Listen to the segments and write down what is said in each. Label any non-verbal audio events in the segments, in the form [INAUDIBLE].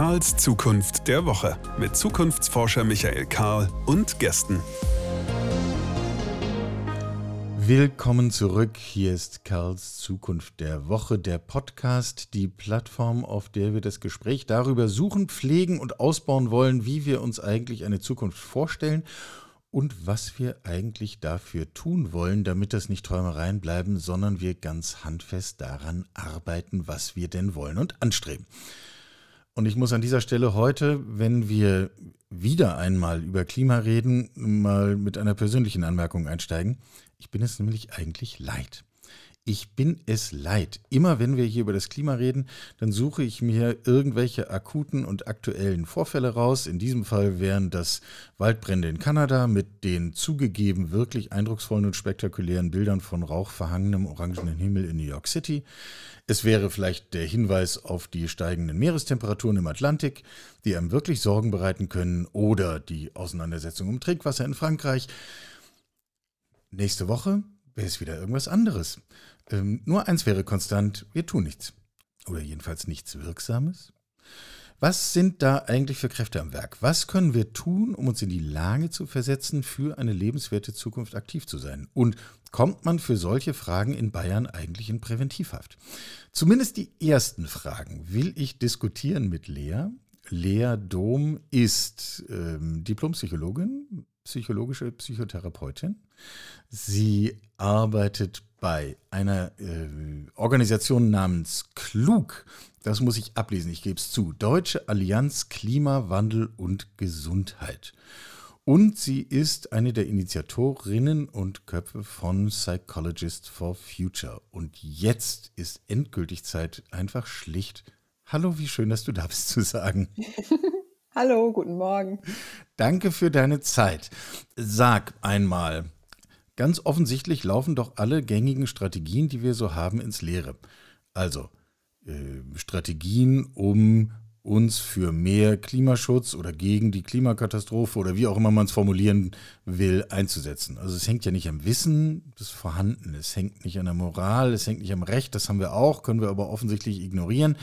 Karls Zukunft der Woche mit Zukunftsforscher Michael Karl und Gästen. Willkommen zurück. Hier ist Karls Zukunft der Woche, der Podcast, die Plattform, auf der wir das Gespräch darüber suchen, pflegen und ausbauen wollen, wie wir uns eigentlich eine Zukunft vorstellen und was wir eigentlich dafür tun wollen, damit das nicht Träumereien bleiben, sondern wir ganz handfest daran arbeiten, was wir denn wollen und anstreben. Und ich muss an dieser Stelle heute, wenn wir wieder einmal über Klima reden, mal mit einer persönlichen Anmerkung einsteigen. Ich bin es nämlich eigentlich leid. Ich bin es leid. Immer wenn wir hier über das Klima reden, dann suche ich mir irgendwelche akuten und aktuellen Vorfälle raus. In diesem Fall wären das Waldbrände in Kanada mit den zugegeben wirklich eindrucksvollen und spektakulären Bildern von rauchverhangenem orangenen Himmel in New York City. Es wäre vielleicht der Hinweis auf die steigenden Meerestemperaturen im Atlantik, die einem wirklich Sorgen bereiten können, oder die Auseinandersetzung um Trinkwasser in Frankreich. Nächste Woche es wieder irgendwas anderes. Ähm, nur eins wäre konstant, wir tun nichts. Oder jedenfalls nichts Wirksames. Was sind da eigentlich für Kräfte am Werk? Was können wir tun, um uns in die Lage zu versetzen, für eine lebenswerte Zukunft aktiv zu sein? Und kommt man für solche Fragen in Bayern eigentlich in Präventivhaft? Zumindest die ersten Fragen will ich diskutieren mit Lea. Lea Dom ist ähm, Diplompsychologin, psychologische Psychotherapeutin. Sie arbeitet bei einer äh, Organisation namens Klug. Das muss ich ablesen, ich gebe es zu. Deutsche Allianz Klimawandel und Gesundheit. Und sie ist eine der Initiatorinnen und Köpfe von Psychologist for Future. Und jetzt ist endgültig Zeit, einfach schlicht. Hallo, wie schön, dass du da bist zu sagen. [LAUGHS] Hallo, guten Morgen. Danke für deine Zeit. Sag einmal, ganz offensichtlich laufen doch alle gängigen Strategien, die wir so haben, ins Leere. Also äh, Strategien, um uns für mehr Klimaschutz oder gegen die Klimakatastrophe oder wie auch immer man es formulieren will, einzusetzen. Also es hängt ja nicht am Wissen des Vorhandenen, es hängt nicht an der Moral, es hängt nicht am Recht, das haben wir auch, können wir aber offensichtlich ignorieren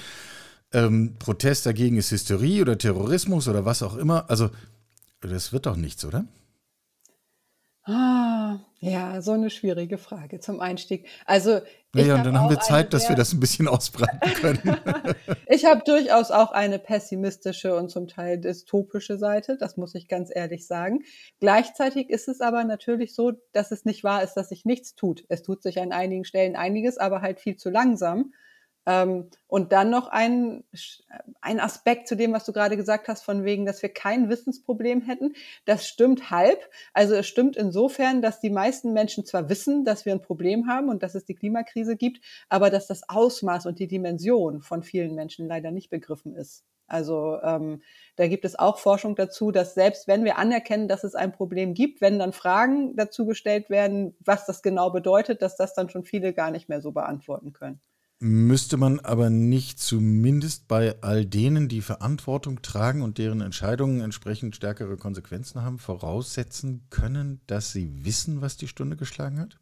ähm, Protest dagegen ist Hysterie oder Terrorismus oder was auch immer. Also, das wird doch nichts, oder? Ah, ja, so eine schwierige Frage zum Einstieg. Also, naja, und dann haben wir Zeit, dass wir das ein bisschen ausbreiten können. [LAUGHS] ich habe durchaus auch eine pessimistische und zum Teil dystopische Seite, das muss ich ganz ehrlich sagen. Gleichzeitig ist es aber natürlich so, dass es nicht wahr ist, dass sich nichts tut. Es tut sich an einigen Stellen einiges, aber halt viel zu langsam. Ähm, und dann noch ein, ein Aspekt zu dem, was du gerade gesagt hast, von wegen, dass wir kein Wissensproblem hätten. Das stimmt halb. Also es stimmt insofern, dass die meisten Menschen zwar wissen, dass wir ein Problem haben und dass es die Klimakrise gibt, aber dass das Ausmaß und die Dimension von vielen Menschen leider nicht begriffen ist. Also ähm, da gibt es auch Forschung dazu, dass selbst wenn wir anerkennen, dass es ein Problem gibt, wenn dann Fragen dazu gestellt werden, was das genau bedeutet, dass das dann schon viele gar nicht mehr so beantworten können. Müsste man aber nicht zumindest bei all denen, die Verantwortung tragen und deren Entscheidungen entsprechend stärkere Konsequenzen haben, voraussetzen können, dass sie wissen, was die Stunde geschlagen hat?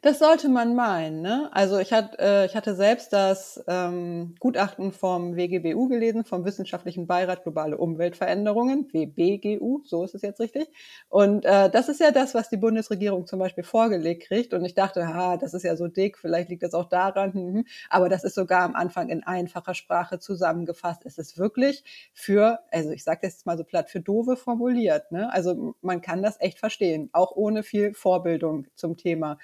Das sollte man meinen. Ne? Also ich, hat, äh, ich hatte selbst das ähm, Gutachten vom WGBU gelesen, vom Wissenschaftlichen Beirat Globale Umweltveränderungen, WBGU, so ist es jetzt richtig. Und äh, das ist ja das, was die Bundesregierung zum Beispiel vorgelegt kriegt. Und ich dachte, ha, das ist ja so dick, vielleicht liegt das auch daran. Hm, hm. Aber das ist sogar am Anfang in einfacher Sprache zusammengefasst. Es ist wirklich für, also ich sage das jetzt mal so platt, für Dove formuliert. Ne? Also man kann das echt verstehen, auch ohne viel Vorbildung zum Thema.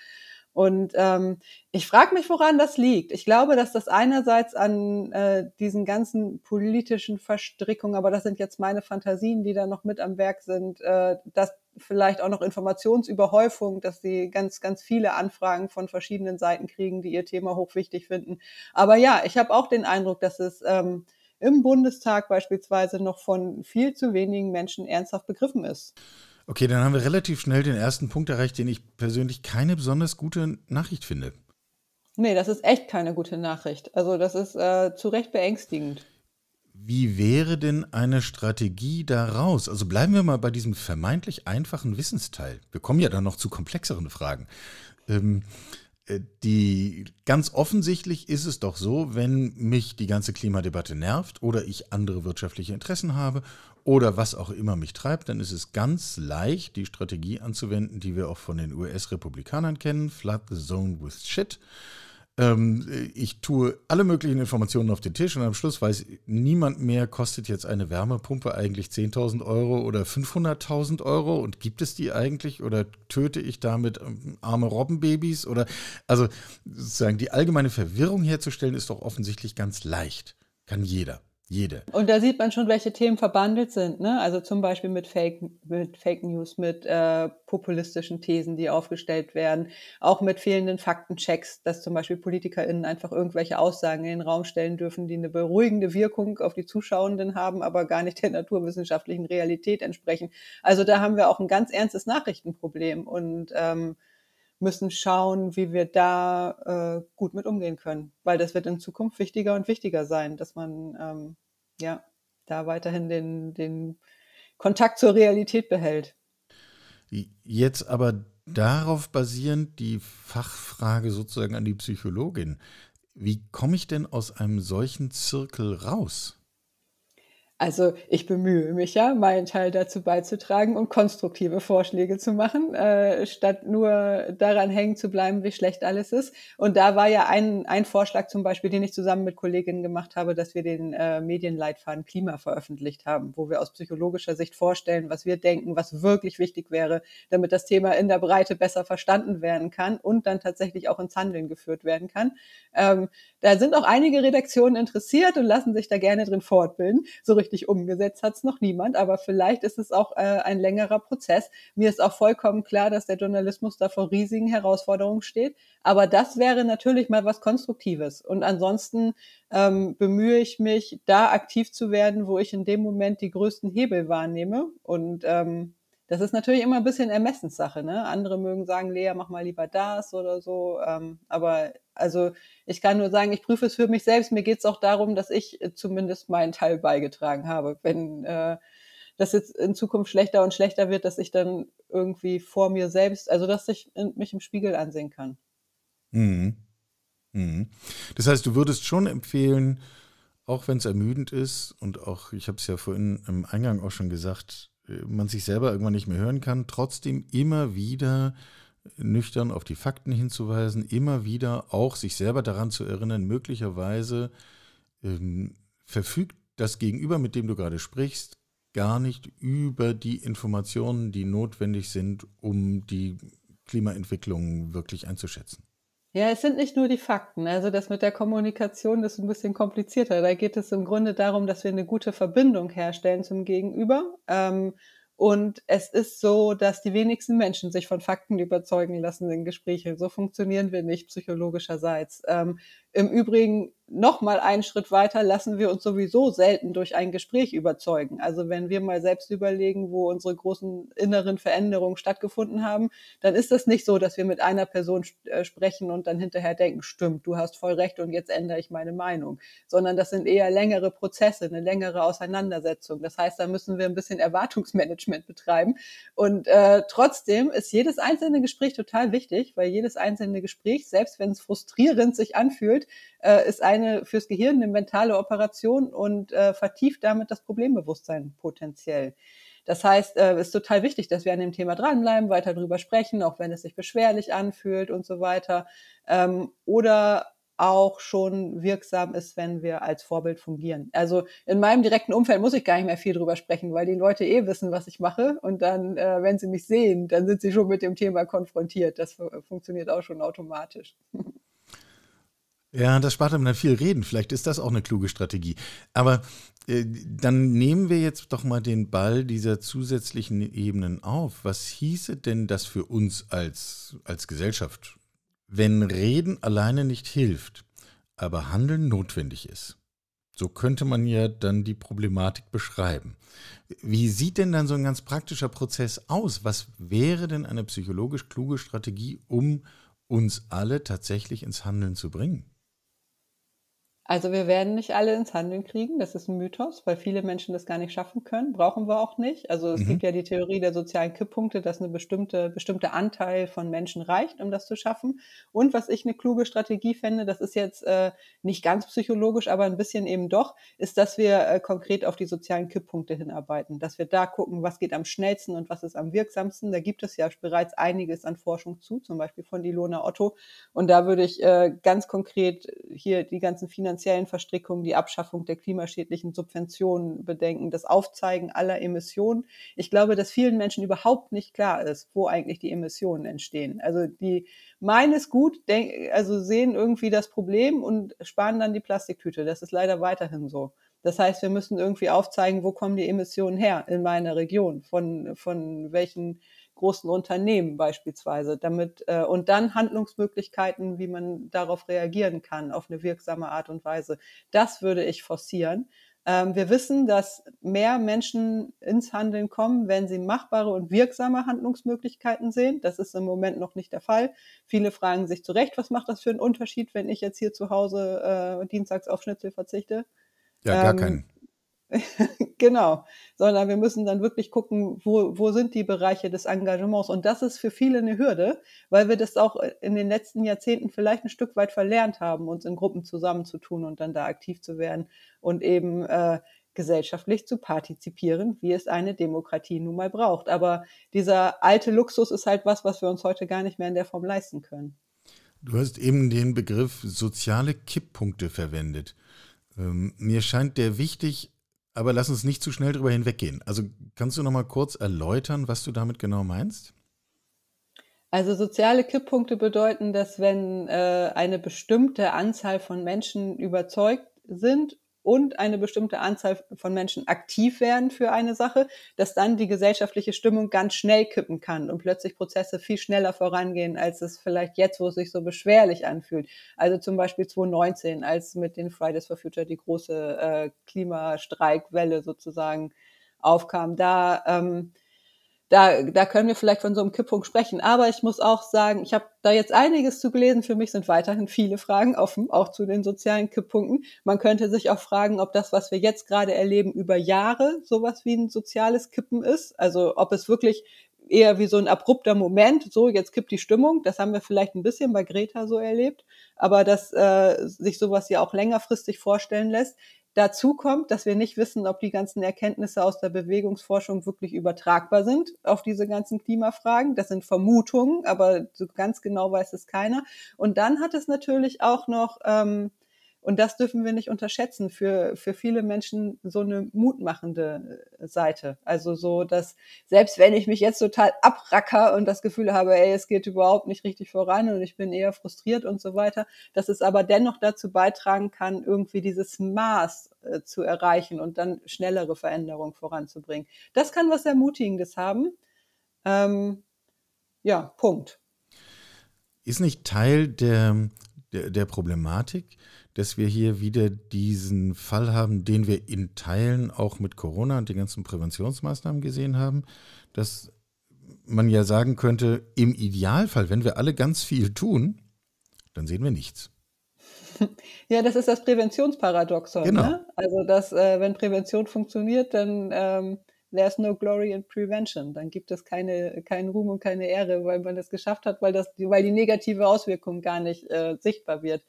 Und ähm, ich frage mich, woran das liegt. Ich glaube, dass das einerseits an äh, diesen ganzen politischen Verstrickungen, aber das sind jetzt meine Fantasien, die da noch mit am Werk sind, äh, dass vielleicht auch noch Informationsüberhäufung, dass sie ganz, ganz viele Anfragen von verschiedenen Seiten kriegen, die ihr Thema hochwichtig finden. Aber ja, ich habe auch den Eindruck, dass es ähm, im Bundestag beispielsweise noch von viel zu wenigen Menschen ernsthaft begriffen ist. Okay, dann haben wir relativ schnell den ersten Punkt erreicht, den ich persönlich keine besonders gute Nachricht finde. Nee, das ist echt keine gute Nachricht. Also das ist äh, zu Recht beängstigend. Wie wäre denn eine Strategie daraus? Also bleiben wir mal bei diesem vermeintlich einfachen Wissensteil. Wir kommen ja dann noch zu komplexeren Fragen. Ähm, Äh, die ganz offensichtlich ist es doch so, wenn mich die ganze Klimadebatte nervt oder ich andere wirtschaftliche Interessen habe oder was auch immer mich treibt, dann ist es ganz leicht, die Strategie anzuwenden, die wir auch von den US-Republikanern kennen, Flood the Zone with Shit. Ähm, ich tue alle möglichen Informationen auf den Tisch und am Schluss weiß niemand mehr, kostet jetzt eine Wärmepumpe eigentlich 10.000 Euro oder 500.000 Euro und gibt es die eigentlich oder töte ich damit ähm, arme Robbenbabys oder also sozusagen die allgemeine Verwirrung herzustellen ist doch offensichtlich ganz leicht. Kann jeder. Jede. Und da sieht man schon, welche Themen verbandelt sind. Ne? Also zum Beispiel mit Fake, mit Fake News, mit äh, populistischen Thesen, die aufgestellt werden, auch mit fehlenden Faktenchecks, dass zum Beispiel PolitikerInnen einfach irgendwelche Aussagen in den Raum stellen dürfen, die eine beruhigende Wirkung auf die Zuschauenden haben, aber gar nicht der naturwissenschaftlichen Realität entsprechen. Also da haben wir auch ein ganz ernstes Nachrichtenproblem. Und ähm, müssen schauen, wie wir da äh, gut mit umgehen können, weil das wird in Zukunft wichtiger und wichtiger sein, dass man ähm, ja da weiterhin den, den Kontakt zur Realität behält. Jetzt aber darauf basierend die Fachfrage sozusagen an die Psychologin. Wie komme ich denn aus einem solchen Zirkel raus? Also ich bemühe mich ja, meinen Teil dazu beizutragen und konstruktive Vorschläge zu machen, äh, statt nur daran hängen zu bleiben, wie schlecht alles ist. Und da war ja ein, ein Vorschlag zum Beispiel, den ich zusammen mit Kolleginnen gemacht habe, dass wir den äh, Medienleitfaden Klima veröffentlicht haben, wo wir aus psychologischer Sicht vorstellen, was wir denken, was wirklich wichtig wäre, damit das Thema in der Breite besser verstanden werden kann und dann tatsächlich auch ins Handeln geführt werden kann. Ähm, da sind auch einige Redaktionen interessiert und lassen sich da gerne drin fortbilden. So richtig umgesetzt hat es noch niemand, aber vielleicht ist es auch äh, ein längerer Prozess. Mir ist auch vollkommen klar, dass der Journalismus da vor riesigen Herausforderungen steht. Aber das wäre natürlich mal was Konstruktives. Und ansonsten ähm, bemühe ich mich, da aktiv zu werden, wo ich in dem Moment die größten Hebel wahrnehme. Und ähm, das ist natürlich immer ein bisschen Ermessenssache. Ne? Andere mögen sagen, Lea, mach mal lieber das oder so. Ähm, aber also ich kann nur sagen, ich prüfe es für mich selbst. Mir geht es auch darum, dass ich äh, zumindest meinen Teil beigetragen habe. Wenn äh, das jetzt in Zukunft schlechter und schlechter wird, dass ich dann irgendwie vor mir selbst, also dass ich mich im Spiegel ansehen kann. Mhm. Mhm. Das heißt, du würdest schon empfehlen, auch wenn es ermüdend ist und auch, ich habe es ja vorhin im Eingang auch schon gesagt, man sich selber irgendwann nicht mehr hören kann, trotzdem immer wieder nüchtern auf die Fakten hinzuweisen, immer wieder auch sich selber daran zu erinnern, möglicherweise ähm, verfügt das Gegenüber, mit dem du gerade sprichst, gar nicht über die Informationen, die notwendig sind, um die Klimaentwicklung wirklich einzuschätzen. Ja, es sind nicht nur die Fakten. Also das mit der Kommunikation ist ein bisschen komplizierter. Da geht es im Grunde darum, dass wir eine gute Verbindung herstellen zum Gegenüber. Ähm, und es ist so, dass die wenigsten Menschen sich von Fakten überzeugen lassen in Gesprächen. So funktionieren wir nicht psychologischerseits. Im Übrigen noch mal einen Schritt weiter lassen wir uns sowieso selten durch ein Gespräch überzeugen. Also wenn wir mal selbst überlegen, wo unsere großen inneren Veränderungen stattgefunden haben, dann ist das nicht so, dass wir mit einer Person äh, sprechen und dann hinterher denken, stimmt, du hast voll recht und jetzt ändere ich meine Meinung, sondern das sind eher längere Prozesse, eine längere Auseinandersetzung. Das heißt, da müssen wir ein bisschen Erwartungsmanagement betreiben. Und äh, trotzdem ist jedes einzelne Gespräch total wichtig, weil jedes einzelne Gespräch, selbst wenn es frustrierend sich anfühlt, äh, ist eine fürs Gehirn eine mentale Operation und äh, vertieft damit das Problembewusstsein potenziell. Das heißt, es äh, ist total wichtig, dass wir an dem Thema dranbleiben, weiter drüber sprechen, auch wenn es sich beschwerlich anfühlt und so weiter. Ähm, oder auch schon wirksam ist, wenn wir als Vorbild fungieren. Also in meinem direkten Umfeld muss ich gar nicht mehr viel drüber sprechen, weil die Leute eh wissen, was ich mache. Und dann, äh, wenn sie mich sehen, dann sind sie schon mit dem Thema konfrontiert. Das funktioniert auch schon automatisch. [LAUGHS] Ja, das spart einem dann viel Reden. Vielleicht ist das auch eine kluge Strategie. Aber äh, dann nehmen wir jetzt doch mal den Ball dieser zusätzlichen Ebenen auf. Was hieße denn das für uns als, als Gesellschaft, wenn Reden alleine nicht hilft, aber Handeln notwendig ist? So könnte man ja dann die Problematik beschreiben. Wie sieht denn dann so ein ganz praktischer Prozess aus? Was wäre denn eine psychologisch kluge Strategie, um uns alle tatsächlich ins Handeln zu bringen? Also wir werden nicht alle ins Handeln kriegen, das ist ein Mythos, weil viele Menschen das gar nicht schaffen können, brauchen wir auch nicht. Also es mhm. gibt ja die Theorie der sozialen Kipppunkte, dass eine bestimmte bestimmte Anteil von Menschen reicht, um das zu schaffen. Und was ich eine kluge Strategie fände, das ist jetzt äh, nicht ganz psychologisch, aber ein bisschen eben doch, ist, dass wir äh, konkret auf die sozialen Kipppunkte hinarbeiten, dass wir da gucken, was geht am schnellsten und was ist am wirksamsten. Da gibt es ja bereits einiges an Forschung zu, zum Beispiel von Ilona Otto. Und da würde ich äh, ganz konkret hier die ganzen Finanzierungen finanziellen Verstrickungen, die Abschaffung der klimaschädlichen Subventionen bedenken, das Aufzeigen aller Emissionen. Ich glaube, dass vielen Menschen überhaupt nicht klar ist, wo eigentlich die Emissionen entstehen. Also die meinen es gut, also sehen irgendwie das Problem und sparen dann die Plastiktüte. Das ist leider weiterhin so. Das heißt, wir müssen irgendwie aufzeigen, wo kommen die Emissionen her in meiner Region, von, von welchen großen Unternehmen beispielsweise, damit äh, und dann Handlungsmöglichkeiten, wie man darauf reagieren kann, auf eine wirksame Art und Weise. Das würde ich forcieren. Ähm, wir wissen, dass mehr Menschen ins Handeln kommen, wenn sie machbare und wirksame Handlungsmöglichkeiten sehen. Das ist im Moment noch nicht der Fall. Viele fragen sich zu Recht, was macht das für einen Unterschied, wenn ich jetzt hier zu Hause äh, dienstags auf Schnitzel verzichte? Ja, gar ähm, keinen. [LAUGHS] genau, sondern wir müssen dann wirklich gucken, wo, wo sind die Bereiche des Engagements. Und das ist für viele eine Hürde, weil wir das auch in den letzten Jahrzehnten vielleicht ein Stück weit verlernt haben, uns in Gruppen zusammenzutun und dann da aktiv zu werden und eben äh, gesellschaftlich zu partizipieren, wie es eine Demokratie nun mal braucht. Aber dieser alte Luxus ist halt was, was wir uns heute gar nicht mehr in der Form leisten können. Du hast eben den Begriff soziale Kipppunkte verwendet. Ähm, mir scheint der wichtig, aber lass uns nicht zu schnell drüber hinweggehen. Also kannst du noch mal kurz erläutern, was du damit genau meinst? Also soziale Kipppunkte bedeuten, dass wenn äh, eine bestimmte Anzahl von Menschen überzeugt sind und eine bestimmte Anzahl von Menschen aktiv werden für eine Sache, dass dann die gesellschaftliche Stimmung ganz schnell kippen kann und plötzlich Prozesse viel schneller vorangehen, als es vielleicht jetzt, wo es sich so beschwerlich anfühlt. Also zum Beispiel 2019, als mit den Fridays for Future die große äh, Klimastreikwelle sozusagen aufkam. Da ähm, da, da können wir vielleicht von so einem Kipppunkt sprechen. Aber ich muss auch sagen, ich habe da jetzt einiges zu gelesen. Für mich sind weiterhin viele Fragen offen, auch zu den sozialen Kipppunkten. Man könnte sich auch fragen, ob das, was wir jetzt gerade erleben, über Jahre sowas wie ein soziales Kippen ist. Also ob es wirklich eher wie so ein abrupter Moment, so jetzt kippt die Stimmung. Das haben wir vielleicht ein bisschen bei Greta so erlebt, aber dass äh, sich sowas ja auch längerfristig vorstellen lässt. Dazu kommt, dass wir nicht wissen, ob die ganzen Erkenntnisse aus der Bewegungsforschung wirklich übertragbar sind auf diese ganzen Klimafragen. Das sind Vermutungen, aber so ganz genau weiß es keiner. Und dann hat es natürlich auch noch ähm, und das dürfen wir nicht unterschätzen. Für, für viele Menschen so eine mutmachende äh, Seite. Also so, dass selbst wenn ich mich jetzt total abracker und das Gefühl habe, ey, es geht überhaupt nicht richtig voran und ich bin eher frustriert und so weiter, dass es aber dennoch dazu beitragen kann, irgendwie dieses Maß äh, zu erreichen und dann schnellere Veränderungen voranzubringen. Das kann was Ermutigendes haben. Ähm, ja, Punkt. Ist nicht Teil der, der, der Problematik, dass wir hier wieder diesen Fall haben, den wir in Teilen auch mit Corona und den ganzen Präventionsmaßnahmen gesehen haben, dass man ja sagen könnte, im Idealfall, wenn wir alle ganz viel tun, dann sehen wir nichts. [LAUGHS] Ja, das ist das Präventionsparadoxon. Genau. Ne? Also, dass äh, wenn Prävention funktioniert, dann ähm, there's no glory in prevention. Dann gibt es keine, keinen Ruhm und keine Ehre, weil man das geschafft hat, weil, das, weil die negative Auswirkung gar nicht äh, sichtbar wird.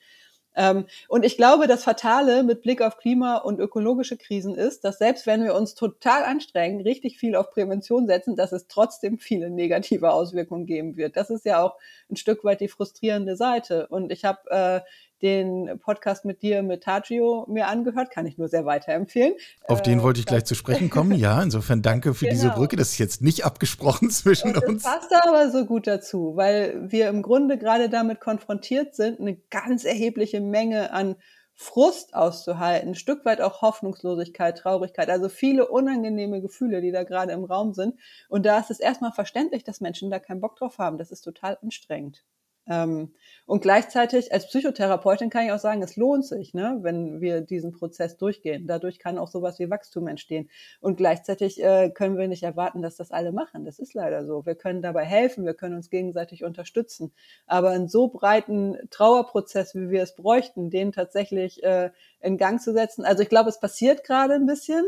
Ähm, und ich glaube, das Fatale mit Blick auf Klima- und ökologische Krisen ist, dass selbst wenn wir uns total anstrengen, richtig viel auf Prävention setzen, dass es trotzdem viele negative Auswirkungen geben wird. Das ist ja auch ein Stück weit die frustrierende Seite. Und ich habe äh, den Podcast mit dir, mit Tagio, mir angehört. Kann ich nur sehr weiterempfehlen. Auf den wollte ich äh, gleich zu sprechen kommen. Ja, insofern danke für genau. diese Brücke. Das ist jetzt nicht abgesprochen [LAUGHS] zwischen Und uns. Das passt aber so gut dazu, weil wir im Grunde gerade damit konfrontiert sind, eine ganz erhebliche Menge an Frust auszuhalten, ein Stück weit auch Hoffnungslosigkeit, Traurigkeit, also viele unangenehme Gefühle, die da gerade im Raum sind. Und da ist es erstmal verständlich, dass Menschen da keinen Bock drauf haben. Das ist total anstrengend. Ähm, und gleichzeitig als Psychotherapeutin kann ich auch sagen, es lohnt sich, ne, wenn wir diesen Prozess durchgehen. Dadurch kann auch sowas wie Wachstum entstehen. Und gleichzeitig äh, können wir nicht erwarten, dass das alle machen. Das ist leider so. Wir können dabei helfen, wir können uns gegenseitig unterstützen. Aber einen so breiten Trauerprozess, wie wir es bräuchten, den tatsächlich äh, in Gang zu setzen. Also ich glaube, es passiert gerade ein bisschen,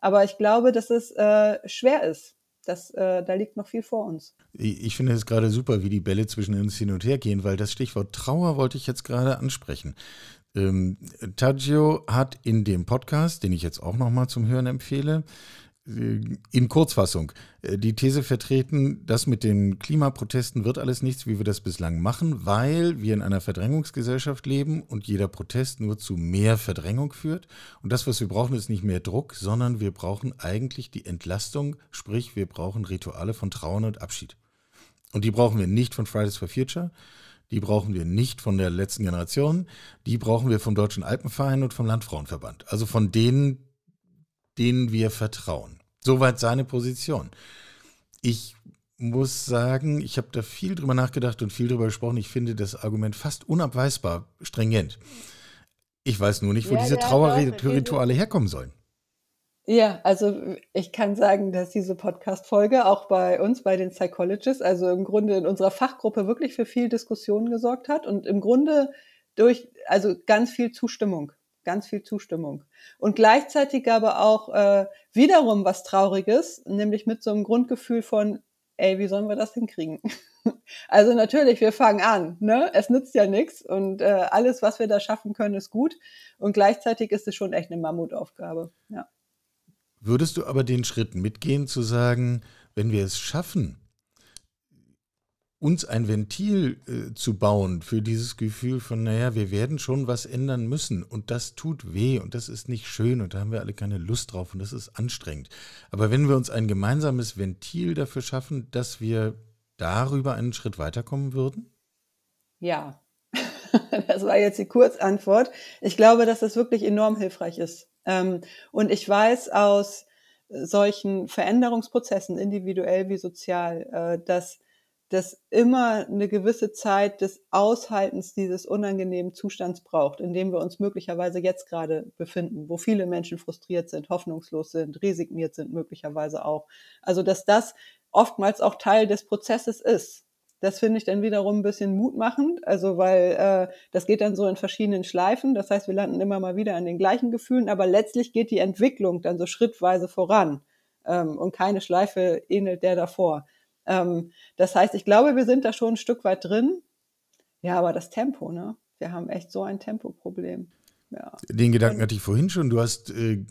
aber ich glaube, dass es äh, schwer ist das, äh, da liegt noch viel vor uns. Ich finde es gerade super, wie die Bälle zwischen uns hin und her gehen, weil das Stichwort Trauer wollte ich jetzt gerade ansprechen. Ähm, Taggio hat in dem Podcast, den ich jetzt auch nochmal zum Hören empfehle, in Kurzfassung äh, die These vertreten, das mit den Klimaprotesten wird alles nichts, wie wir das bislang machen, weil wir in einer Verdrängungsgesellschaft leben und jeder Protest nur zu mehr Verdrängung führt. Und das, was wir brauchen, ist nicht mehr Druck, sondern wir brauchen eigentlich die Entlastung, sprich wir brauchen Rituale von Trauern und Abschied. Und die brauchen wir nicht von Fridays for Future, die brauchen wir nicht von der letzten Generation, die brauchen wir vom Deutschen Alpenverein und vom Landfrauenverband. Also von denen, denen wir vertrauen. Soweit seine Position. Ich muss sagen, ich habe da viel drüber nachgedacht und viel drüber gesprochen. Ich finde das Argument fast unabweisbar stringent. Ich weiß nur nicht, wo ja, diese Trauerrituale herkommen sollen. Ja, also ich kann sagen, dass diese Podcast-Folge auch bei uns, bei den Psychologists, also im Grunde in unserer Fachgruppe wirklich für viel Diskussion gesorgt hat und im Grunde durch, also ganz viel Zustimmung ganz viel Zustimmung. Und gleichzeitig aber auch äh, wiederum was Trauriges, nämlich mit so einem Grundgefühl von, ey, wie sollen wir das hinkriegen? [LAUGHS] also natürlich, wir fangen an, ne? Es nützt ja nichts und äh, alles, was wir da schaffen können, ist gut. Und gleichzeitig ist es schon echt eine Mammutaufgabe. Ja. Würdest du aber den Schritt mitgehen, zu sagen, wenn wir es schaffen, uns ein Ventil äh, zu bauen für dieses Gefühl von, naja, wir werden schon was ändern müssen und das tut weh und das ist nicht schön und da haben wir alle keine Lust drauf und das ist anstrengend. Aber wenn wir uns ein gemeinsames Ventil dafür schaffen, dass wir darüber einen Schritt weiterkommen würden? Ja, [LAUGHS] das war jetzt die Kurzantwort. Ich glaube, dass das wirklich enorm hilfreich ist. Ähm, und ich weiß aus solchen Veränderungsprozessen, individuell wie sozial, äh, dass das immer eine gewisse Zeit des Aushaltens dieses unangenehmen Zustands braucht, in dem wir uns möglicherweise jetzt gerade befinden, wo viele Menschen frustriert sind, hoffnungslos sind, resigniert sind möglicherweise auch. Also dass das oftmals auch Teil des Prozesses ist. Das finde ich dann wiederum ein bisschen mutmachend, also weil äh, das geht dann so in verschiedenen Schleifen. Das heißt, wir landen immer mal wieder an den gleichen Gefühlen, aber letztlich geht die Entwicklung dann so schrittweise voran ähm, und keine Schleife ähnelt der davor. Ähm, das heißt, ich glaube, wir sind da schon ein Stück weit drin. Ja, aber das Tempo, ne? Wir haben echt so ein Tempoproblem. Ja. Den Gedanken hatte ich vorhin schon. Du hast äh,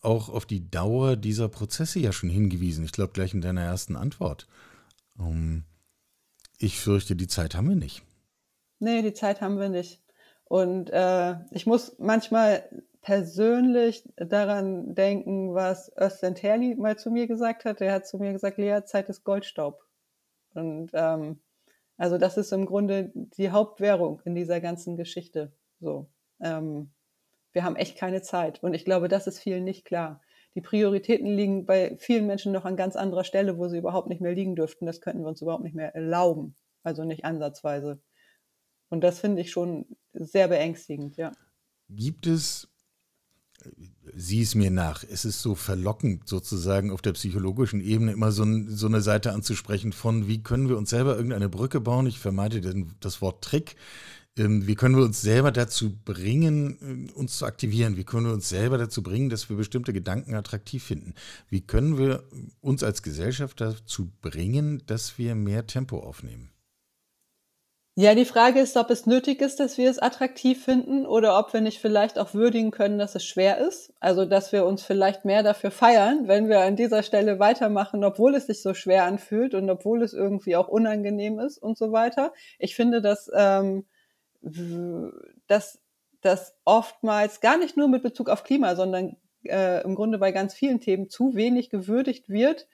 auch auf die Dauer dieser Prozesse ja schon hingewiesen. Ich glaube, gleich in deiner ersten Antwort. Um, ähm, ich fürchte, die Zeit haben wir nicht. Nee, die Zeit haben wir nicht. Und äh, ich muss manchmal persönlich daran denken, was Özlem Terli mal zu mir gesagt hat. Er hat zu mir gesagt, Lea, Zeit ist Goldstaub. Und ähm, also das ist im Grunde die Hauptwährung in dieser ganzen Geschichte. So, ähm, wir haben echt keine Zeit. Und ich glaube, das ist vielen nicht klar. Die Prioritäten liegen bei vielen Menschen noch an ganz anderer Stelle, wo sie überhaupt nicht mehr liegen dürften. Das könnten wir uns überhaupt nicht mehr erlauben. Also nicht ansatzweise. Und das finde ich schon sehr beängstigend, ja. Gibt es sieh es mir nach. Es ist so verlockend, sozusagen auf der psychologischen Ebene immer so, ein, so, eine Seite anzusprechen von, wie können wir uns selber irgendeine Brücke bauen? Ich vermeide den, das Wort Trick. Ähm, wie können wir uns selber dazu bringen, äh, uns zu aktivieren? Wie können wir uns selber dazu bringen, dass wir bestimmte Gedanken attraktiv finden? Wie können wir uns als Gesellschaft dazu bringen, dass wir mehr Tempo aufnehmen? Ja, die Frage ist, ob es nötig ist, dass wir es attraktiv finden oder ob wir nicht vielleicht auch würdigen können, dass es schwer ist. Also, dass wir uns vielleicht mehr dafür feiern, wenn wir an dieser Stelle weitermachen, obwohl es sich so schwer anfühlt und obwohl es irgendwie auch unangenehm ist und so weiter. Ich finde, dass, ähm, dass das oftmals gar nicht nur mit Bezug auf Klima, sondern äh, im Grunde bei ganz vielen Themen zu wenig gewürdigt wird,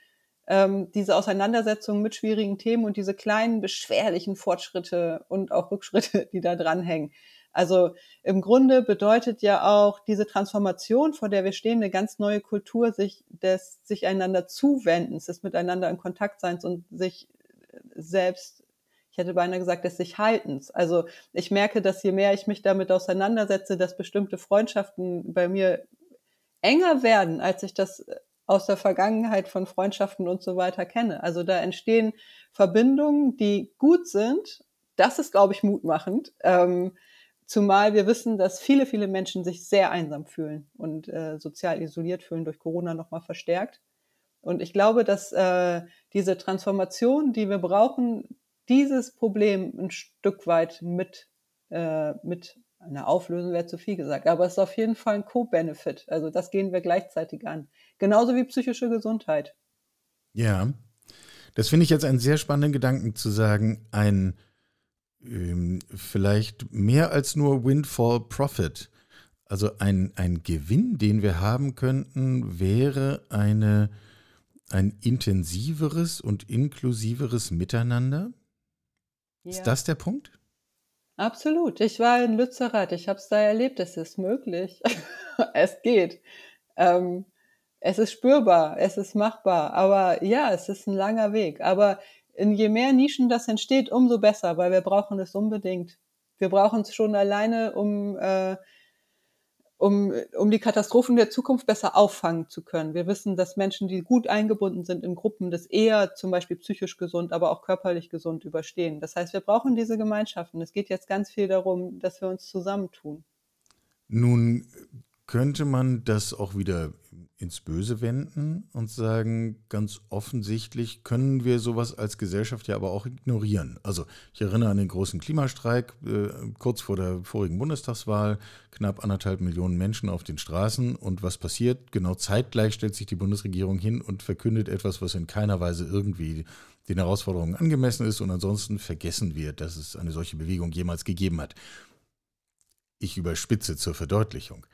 ähm, diese Auseinandersetzung mit schwierigen Themen und diese kleinen beschwerlichen Fortschritte und auch Rückschritte, [LAUGHS] die da dranhängen. Also im Grunde bedeutet ja auch diese Transformation, vor der wir stehen, eine ganz neue Kultur sich des sich einander zuwendens, des miteinander in Kontakt seins und sich selbst ich hätte beinahe gesagt, des sich Haltens. Also ich merke, dass je mehr ich mich damit auseinandersetze, dass bestimmte Freundschaften bei mir enger werden, als ich das aus der Vergangenheit von Freundschaften und so weiter kenne. Also da entstehen Verbindungen, die gut sind. Das ist, glaube ich, mutmachend. Ähm, zumal wir wissen, dass viele, viele Menschen sich sehr einsam fühlen und äh, sozial isoliert fühlen, durch Corona nochmal verstärkt. Und ich glaube, dass äh, diese Transformation, die wir brauchen, dieses Problem ein Stück weit mit, äh, mit eine Auflösung wäre zu viel gesagt, aber es ist auf jeden Fall ein Co-Benefit. Also das gehen wir gleichzeitig an. Genauso wie psychische Gesundheit. Ja, das finde ich jetzt einen sehr spannenden Gedanken zu sagen, ein ähm, vielleicht mehr als nur Windfall Profit. Also ein, ein Gewinn, den wir haben könnten, wäre eine, ein intensiveres und inklusiveres Miteinander. Ja. Ist das der Punkt? Absolut. Ich war in Lützerath. Ich habe es da erlebt. Es ist möglich. [LAUGHS] es geht. Ähm, es ist spürbar. Es ist machbar. Aber ja, es ist ein langer Weg. Aber in je mehr Nischen das entsteht, umso besser, weil wir brauchen es unbedingt. Wir brauchen es schon alleine, um äh, um, um die Katastrophen der Zukunft besser auffangen zu können. Wir wissen, dass Menschen, die gut eingebunden sind in Gruppen, das eher zum Beispiel psychisch gesund, aber auch körperlich gesund überstehen. Das heißt, wir brauchen diese Gemeinschaften. Es geht jetzt ganz viel darum, dass wir uns zusammentun. Nun könnte man das auch wieder ins Böse wenden und sagen, ganz offensichtlich können wir sowas als Gesellschaft ja aber auch ignorieren. Also ich erinnere an den großen Klimastreik äh, kurz vor der vorigen Bundestagswahl, knapp anderthalb Millionen Menschen auf den Straßen und was passiert? Genau zeitgleich stellt sich die Bundesregierung hin und verkündet etwas, was in keiner Weise irgendwie den Herausforderungen angemessen ist und ansonsten vergessen wir, dass es eine solche Bewegung jemals gegeben hat. Ich überspitze zur Verdeutlichung.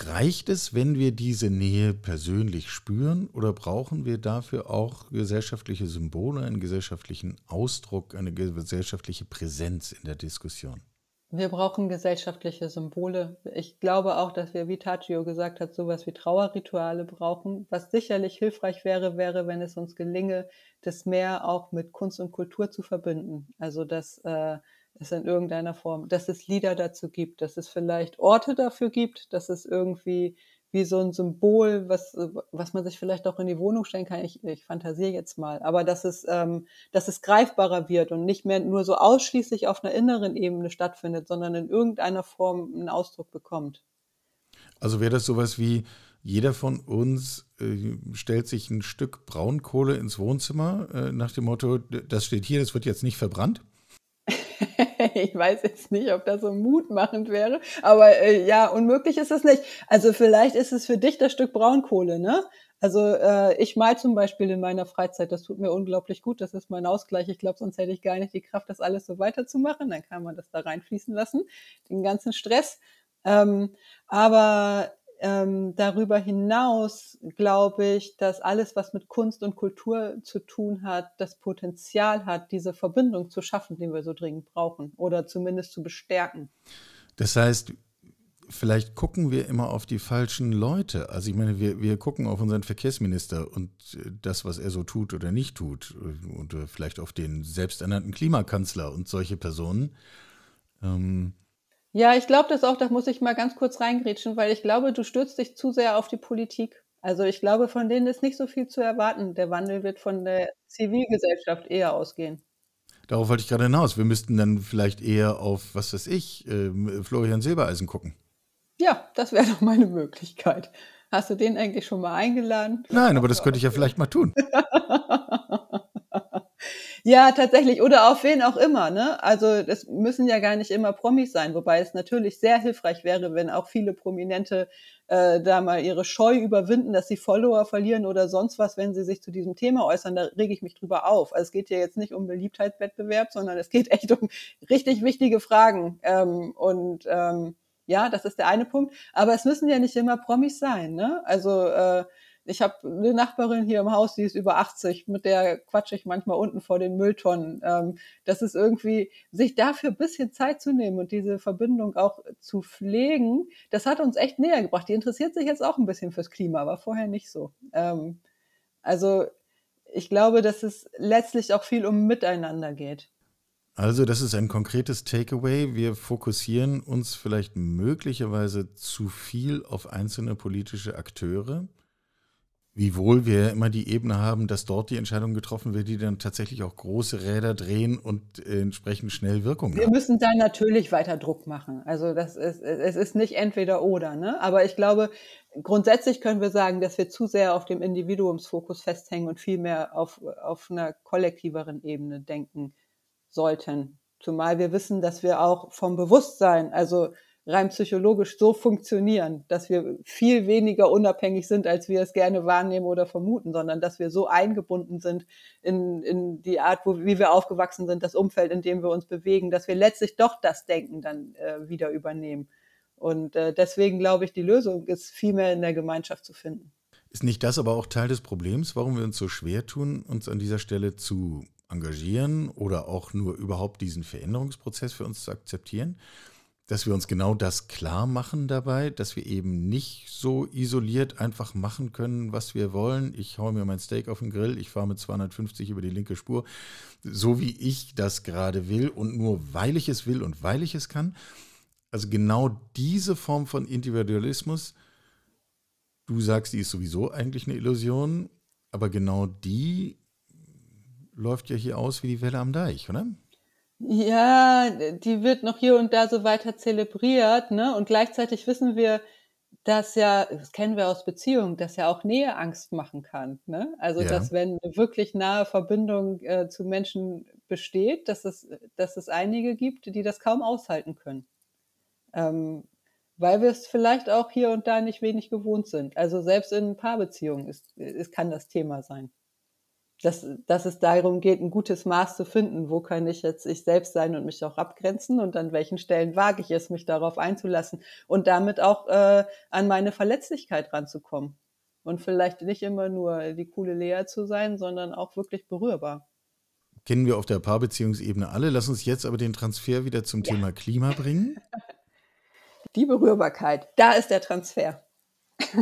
Reicht es, wenn wir diese Nähe persönlich spüren oder brauchen wir dafür auch gesellschaftliche Symbole, einen gesellschaftlichen Ausdruck, eine gesellschaftliche Präsenz in der Diskussion? Wir brauchen gesellschaftliche Symbole. Ich glaube auch, dass wir, wie Tachio gesagt hat, sowas wie Trauerrituale brauchen. Was sicherlich hilfreich wäre, wäre, wenn es uns gelinge, das mehr auch mit Kunst und Kultur zu verbinden. Also, dass äh, es in irgendeiner Form, dass es Lieder dazu gibt, dass es vielleicht Orte dafür gibt, dass es irgendwie wie so ein Symbol, was, was man sich vielleicht auch in die Wohnung stellen kann. Ich, ich fantasiere jetzt mal, aber dass es, ähm, dass es greifbarer wird und nicht mehr nur so ausschließlich auf einer inneren Ebene stattfindet, sondern in irgendeiner Form einen Ausdruck bekommt. Also wäre das sowas wie, jeder von uns äh, stellt sich ein Stück Braunkohle ins Wohnzimmer äh, nach dem Motto, das steht hier, das wird jetzt nicht verbrannt? [LAUGHS] ich weiß jetzt nicht, ob das so mutmachend wäre, aber äh, ja, unmöglich ist es nicht. Also vielleicht ist es für dich das Stück Braunkohle, ne? Also äh, ich mal zum Beispiel in meiner Freizeit, das tut mir unglaublich gut, das ist mein Ausgleich. Ich glaube, sonst hätte ich gar nicht die Kraft, das alles so weiterzumachen. Dann kann man das da reinfließen lassen, den ganzen Stress. Ähm, aber ähm, darüber hinaus glaube ich, dass alles, was mit Kunst und Kultur zu tun hat, das Potenzial hat, diese Verbindung zu schaffen, die wir so dringend brauchen oder zumindest zu bestärken. Das heißt, vielleicht gucken wir immer auf die falschen Leute. Also ich meine, wir, wir gucken auf unseren Verkehrsminister und das, was er so tut oder nicht tut und vielleicht auf den selbsternannten Klimakanzler und solche Personen. Ähm, ja, ich glaube das auch, da muss ich mal ganz kurz reingrätschen, weil ich glaube, du stürzt dich zu sehr auf die Politik. Also ich glaube, von denen ist nicht so viel zu erwarten. Der Wandel wird von der Zivilgesellschaft eher ausgehen. Darauf wollte ich gerade hinaus. Wir müssten dann vielleicht eher auf, was weiß ich, äh, Florian Silbereisen gucken. Ja, das wäre [LAUGHS] doch meine Möglichkeit. Hast du den eigentlich schon mal eingeladen? Nein, aber das könnte ich ja vielleicht mal tun. [LAUGHS] Ja, tatsächlich. Oder auf wen auch immer. Ne? Also das müssen ja gar nicht immer Promis sein, wobei es natürlich sehr hilfreich wäre, wenn auch viele Prominente äh, da mal ihre Scheu überwinden, dass sie Follower verlieren oder sonst was, wenn sie sich zu diesem Thema äußern. Da rege ich mich drüber auf. Also es geht ja jetzt nicht um Beliebtheitswettbewerb, sondern es geht [LAUGHS] echt um richtig wichtige Fragen. Ähm, und ähm, ja, das ist der eine Punkt. Aber es müssen ja nicht immer Promis sein. Ne? Also äh, ich habe eine Nachbarin hier im Haus, die ist über 80, mit der quatsche ich manchmal unten vor den Mülltonnen. Ähm, das ist irgendwie, sich dafür ein bisschen Zeit zu nehmen und diese Verbindung auch zu pflegen, das hat uns echt näher gebracht. Die interessiert sich jetzt auch ein bisschen fürs Klima, aber vorher nicht so. Ähm, also ich glaube, dass es letztlich auch viel um Miteinander geht. Also das ist ein konkretes Takeaway. Wir fokussieren uns vielleicht möglicherweise zu viel auf einzelne politische Akteure, wiewohl wir immer die Ebene haben, dass dort die Entscheidung getroffen wird, die dann tatsächlich auch große Räder drehen und entsprechend schnell Wirkung haben. Wir müssen da natürlich weiter Druck machen. Also das ist, es ist nicht entweder oder, ne? Aber ich glaube, grundsätzlich können wir sagen, dass wir zu sehr auf dem Individuumsfokus festhängen und viel mehr auf, auf einer kollektiveren Ebene denken sollten. Zumal wir wissen, dass wir auch vom Bewusstsein, also rein psychologisch so funktionieren, dass wir viel weniger unabhängig sind, als wir es gerne wahrnehmen oder vermuten, sondern dass wir so eingebunden sind in, in die Art, wo, wie wir aufgewachsen sind, das Umfeld, in dem wir uns bewegen, dass wir letztlich doch das Denken dann äh, wieder übernehmen. Und äh, deswegen glaube ich, die Lösung ist viel mehr in der Gemeinschaft zu finden. Ist nicht das aber auch Teil des Problems, warum wir uns so schwer tun, uns an dieser Stelle zu engagieren oder auch nur überhaupt diesen Veränderungsprozess für uns zu akzeptieren, dass wir uns genau das klar machen dabei, dass wir eben nicht so isoliert einfach machen können, was wir wollen. Ich haue mir mein Steak auf den Grill, ich fahre mit 250 über die linke Spur, so wie ich das gerade will und nur weil ich es will und weil ich es kann. Also genau diese Form von Individualismus, du sagst, die ist sowieso eigentlich eine Illusion, aber genau die läuft ja hier aus wie die Welle am Deich, oder? Ja, die wird noch hier und da so weiter zelebriert, ne? Und gleichzeitig wissen wir, dass ja, das kennen wir aus Beziehungen, dass ja auch Nähe Angst machen kann. Ne? Also ja. dass wenn eine wirklich nahe Verbindung äh, zu Menschen besteht, dass es, dass es einige gibt, die das kaum aushalten können. Ähm, weil wir es vielleicht auch hier und da nicht wenig gewohnt sind. Also selbst in Paarbeziehungen ist, ist, kann das Thema sein dass, dass es darum geht, ein gutes Maß zu finden. Wo kann ich jetzt ich selbst sein und mich auch abgrenzen und an welchen Stellen wage ich es, mich darauf einzulassen und damit auch äh, an meine Verletzlichkeit ranzukommen. Und vielleicht nicht immer nur die coole Lea zu sein, sondern auch wirklich berührbar. Kennen wir auf der Paarbeziehungsebene alle. Lass uns jetzt aber den Transfer wieder zum ja. Thema Klima bringen. [LAUGHS] Die Berührbarkeit, da ist der Transfer. [LAUGHS]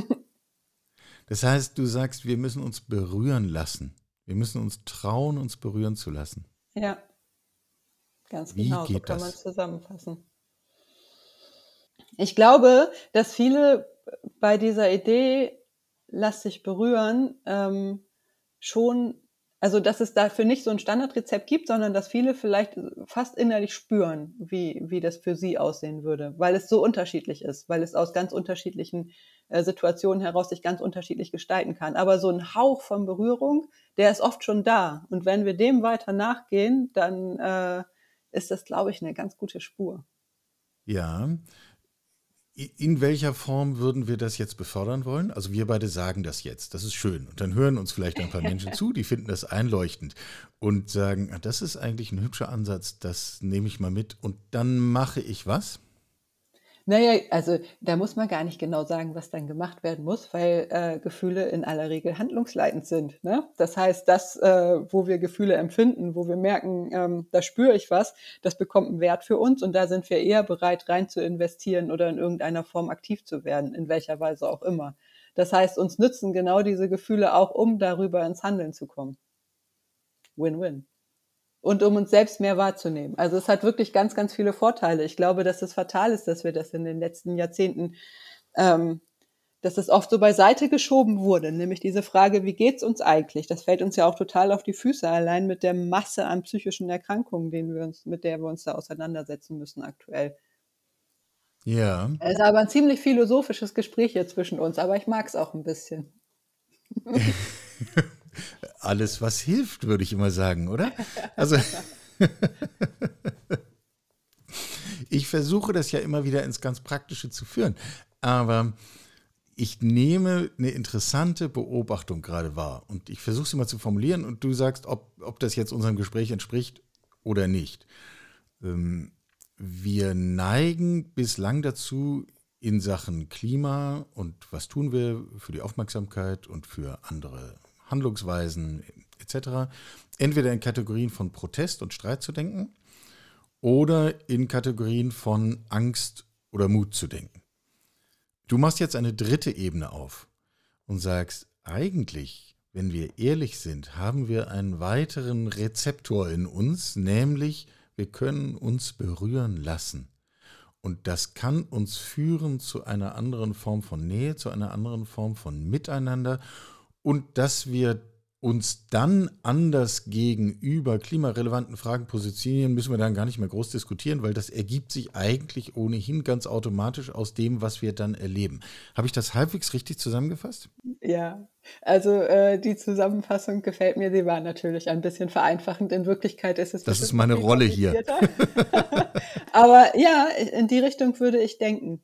Das heißt, du sagst, wir müssen uns berühren lassen. Wir müssen uns trauen, uns berühren zu lassen. Ja, ganz Wie genau, so kann man es zusammenfassen. Ich glaube, dass viele bei dieser Idee, lass dich berühren, ähm, schon also, dass es dafür nicht so ein Standardrezept gibt, sondern dass viele vielleicht fast innerlich spüren, wie, wie das für sie aussehen würde, weil es so unterschiedlich ist, weil es aus ganz unterschiedlichen äh, Situationen heraus sich ganz unterschiedlich gestalten kann. Aber so ein Hauch von Berührung, der ist oft schon da. Und wenn wir dem weiter nachgehen, dann äh, ist das, glaube ich, eine ganz gute Spur. Ja, in welcher Form würden wir das jetzt befördern wollen? Also wir beide sagen das jetzt, das ist schön. Und dann hören uns vielleicht ein paar Menschen zu, die finden das einleuchtend und sagen, ah, das ist eigentlich ein hübscher Ansatz, das nehme ich mal mit und dann mache ich was? Naja, also da muss man gar nicht genau sagen, was dann gemacht werden muss, weil äh, Gefühle in aller Regel handlungsleitend sind. Ne? Das heißt, das, äh, wo wir Gefühle empfinden, wo wir merken, ähm, da spüre ich was, das bekommt einen Wert für uns und da sind wir eher bereit, rein zu investieren oder in irgendeiner Form aktiv zu werden, in welcher Weise auch immer. Das heißt, uns nützen genau diese Gefühle auch, um darüber ins Handeln zu kommen. Win-win und um uns selbst mehr wahrzunehmen. Also es hat wirklich ganz, ganz viele Vorteile. Ich glaube, dass es fatal ist, dass wir das in den letzten Jahrzehnten, ähm, dass es oft so beiseite geschoben wurde, nämlich diese Frage, wie geht's uns eigentlich? Das fällt uns ja auch total auf die Füße, allein mit der Masse an psychischen Erkrankungen, denen wir uns, mit der wir uns da auseinandersetzen müssen aktuell. Ja. Es ist aber ein ziemlich philosophisches Gespräch hier zwischen uns, aber ich mag es auch ein bisschen. [LAUGHS] [LAUGHS] alles, was hilft, würde ich immer sagen, oder? Also [LAUGHS] ich versuche das ja immer wieder ins ganz Praktische zu führen, aber ich nehme eine interessante Beobachtung gerade wahr und ich versuche sie mal zu formulieren und du sagst, ob, ob das jetzt unserem Gespräch entspricht oder nicht. Ähm, wir neigen bislang dazu, in Sachen Klima und was tun wir für die Aufmerksamkeit und für andere Handlungsweisen etc. entweder in Kategorien von Protest und Streit zu denken oder in Kategorien von Angst oder Mut zu denken. Du machst jetzt eine dritte Ebene auf und sagst, eigentlich wenn wir ehrlich sind, haben wir einen weiteren Rezeptor in uns, nämlich wir können uns berühren lassen. Und das kann uns führen zu einer anderen Form von Nähe, zu einer anderen Form von Miteinander und dass wir uns dann anders gegenüber klimarelevanten Fragen positionieren, müssen wir dann gar nicht mehr groß diskutieren, weil das ergibt sich eigentlich ohnehin ganz automatisch aus dem, was wir dann erleben. Habe ich das halbwegs richtig zusammengefasst? Ja, also äh, die Zusammenfassung gefällt mir. Sie war natürlich ein bisschen vereinfachend. In Wirklichkeit ist es. Das ist meine Rolle hier. [LAUGHS] Aber ja, in die Richtung würde ich denken.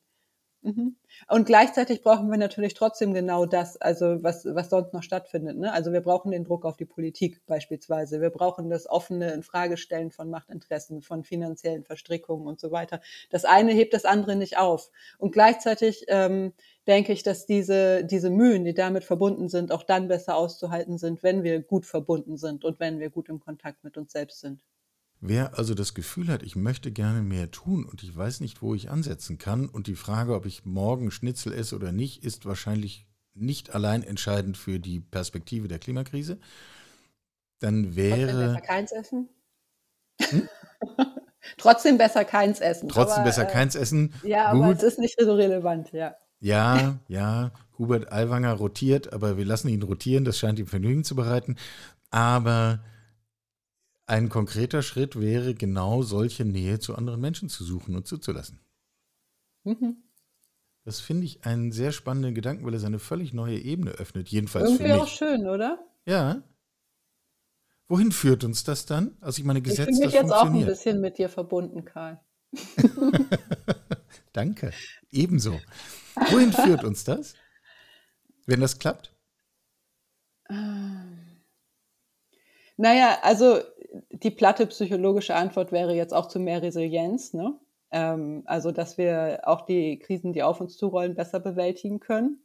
Mhm. Und gleichzeitig brauchen wir natürlich trotzdem genau das, also was, was sonst noch stattfindet. Ne? Also wir brauchen den Druck auf die Politik beispielsweise. Wir brauchen das offene Infragestellen von Machtinteressen, von finanziellen Verstrickungen und so weiter. Das eine hebt das andere nicht auf. Und gleichzeitig ähm, denke ich, dass diese, diese Mühen, die damit verbunden sind, auch dann besser auszuhalten sind, wenn wir gut verbunden sind und wenn wir gut im Kontakt mit uns selbst sind. Wer also das Gefühl hat, ich möchte gerne mehr tun und ich weiß nicht, wo ich ansetzen kann und die Frage, ob ich morgen Schnitzel esse oder nicht, ist wahrscheinlich nicht allein entscheidend für die Perspektive der Klimakrise, dann wäre. Trotzdem besser keins essen? Hm? [LAUGHS] Trotzdem besser keins essen. Trotzdem aber, besser äh, keins essen. Ja, Gut. aber es ist nicht so relevant, ja. Ja, ja, Hubert Aiwanger rotiert, aber wir lassen ihn rotieren, das scheint ihm Vergnügen zu bereiten. Aber ein konkreter Schritt wäre genau solche Nähe zu anderen Menschen zu suchen und zuzulassen. Mhm. Das finde ich einen sehr spannenden Gedanken, weil es eine völlig neue Ebene öffnet, jedenfalls Irgendwie für mich. auch schön, oder? Ja. Wohin führt uns das dann? Also ich meine, Gesetz, ich fühle mich jetzt auch ein bisschen mit dir verbunden, Karl. [LAUGHS] Danke. Ebenso. Wohin führt uns das, wenn das klappt? Ähm. Naja, also die platte psychologische Antwort wäre jetzt auch zu mehr Resilienz, ne? Ähm, also, dass wir auch die Krisen, die auf uns zurollen, besser bewältigen können.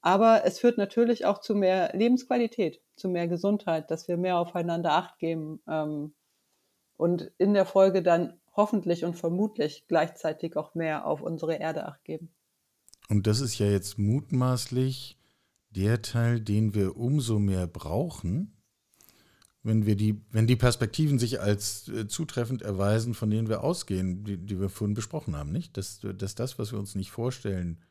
Aber es führt natürlich auch zu mehr Lebensqualität, zu mehr Gesundheit, dass wir mehr aufeinander Acht geben ähm, und in der Folge dann hoffentlich und vermutlich gleichzeitig auch mehr auf unsere Erde Acht geben. Und das ist ja jetzt mutmaßlich der Teil, den wir umso mehr brauchen, wenn wir die, wenn die Perspektiven sich als äh, zutreffend erweisen, von denen wir ausgehen, die, die wir vorhin besprochen haben, nicht? Dass, dass das, was wir uns nicht vorstellen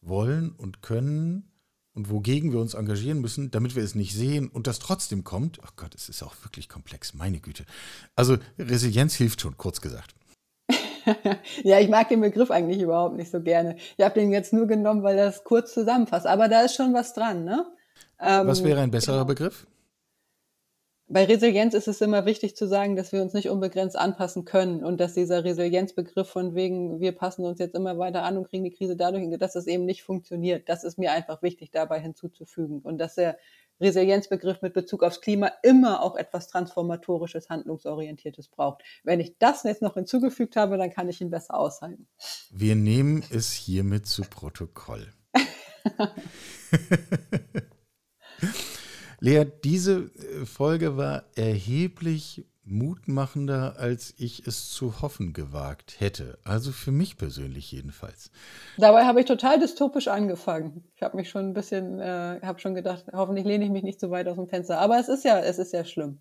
wollen und können und wogegen wir uns engagieren müssen, damit wir es nicht sehen und das trotzdem kommt, oh Gott, es ist auch wirklich komplex, meine Güte. Also Resilienz hilft schon, kurz gesagt. [LAUGHS] ja, ich mag den Begriff eigentlich überhaupt nicht so gerne. Ich habe den jetzt nur genommen, weil das kurz zusammenfasst. Aber da ist schon was dran, ne? Ähm, was wäre ein besserer genau. Begriff? Bei Resilienz ist es immer wichtig zu sagen, dass wir uns nicht unbegrenzt anpassen können und dass dieser Resilienzbegriff von wegen, wir passen uns jetzt immer weiter an und kriegen die Krise dadurch, dass es eben nicht funktioniert. Das ist mir einfach wichtig dabei hinzuzufügen und dass der Resilienzbegriff mit Bezug aufs Klima immer auch etwas transformatorisches, handlungsorientiertes braucht. Wenn ich das jetzt noch hinzugefügt habe, dann kann ich ihn besser aushalten. Wir nehmen es hiermit zu Protokoll. [LAUGHS] Lea, diese äh, Folge war erheblich mutmachender, als ich es zu hoffen gewagt hätte. Also für mich persönlich jedenfalls. Dabei habe ich total dystopisch angefangen. Ich habe mich schon ein bisschen, äh, habe schon gedacht, hoffentlich lehne ich mich nicht zu weit aus dem Fenster. Aber es ist ja, es ist ja schlimm.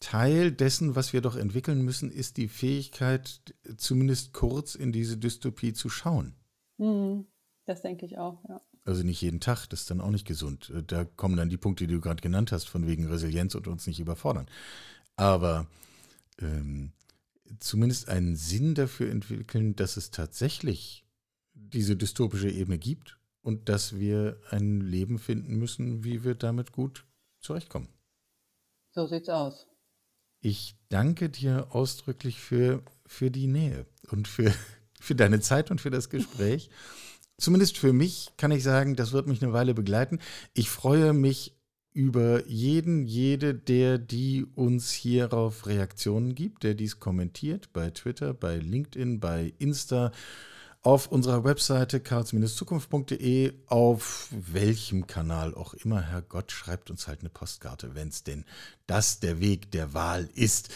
Teil dessen, was wir doch entwickeln müssen, ist die Fähigkeit, zumindest kurz in diese Dystopie zu schauen. Mhm, das denke ich auch, ja. Also nicht jeden Tag, das ist dann auch nicht gesund. Äh, da kommen dann die Punkte, die du gerade genannt hast, von wegen Resilienz und uns nicht überfordern. Aber ähm, zumindest einen Sinn dafür entwickeln, dass es tatsächlich diese dystopische Ebene gibt und dass wir ein Leben finden müssen, wie wir damit gut zurechtkommen. So sieht's aus. Ich danke dir ausdrücklich für, für die Nähe und für, für deine Zeit und für das Gespräch. [LAUGHS] Zumindest für mich kann ich sagen, das wird mich eine Weile begleiten. Ich freue mich über jeden, jede, der die uns hierauf Reaktionen gibt, der dies kommentiert bei Twitter, bei LinkedIn, bei Insta, auf unserer Webseite karls-zukunft.de, auf welchem Kanal auch immer. Herr Gott, schreibt uns halt eine Postkarte, wenn es denn das der Weg der Wahl ist.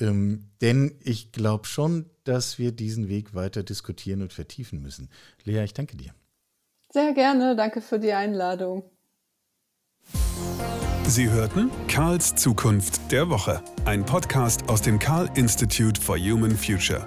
Ähm, denn ich glaube schon, dass wir diesen Weg weiter diskutieren und vertiefen müssen. Lea, ich danke dir. Sehr gerne, danke für die Einladung. Sie hörten Karls Zukunft der Woche, ein Podcast aus dem Karl Institute for Human Future.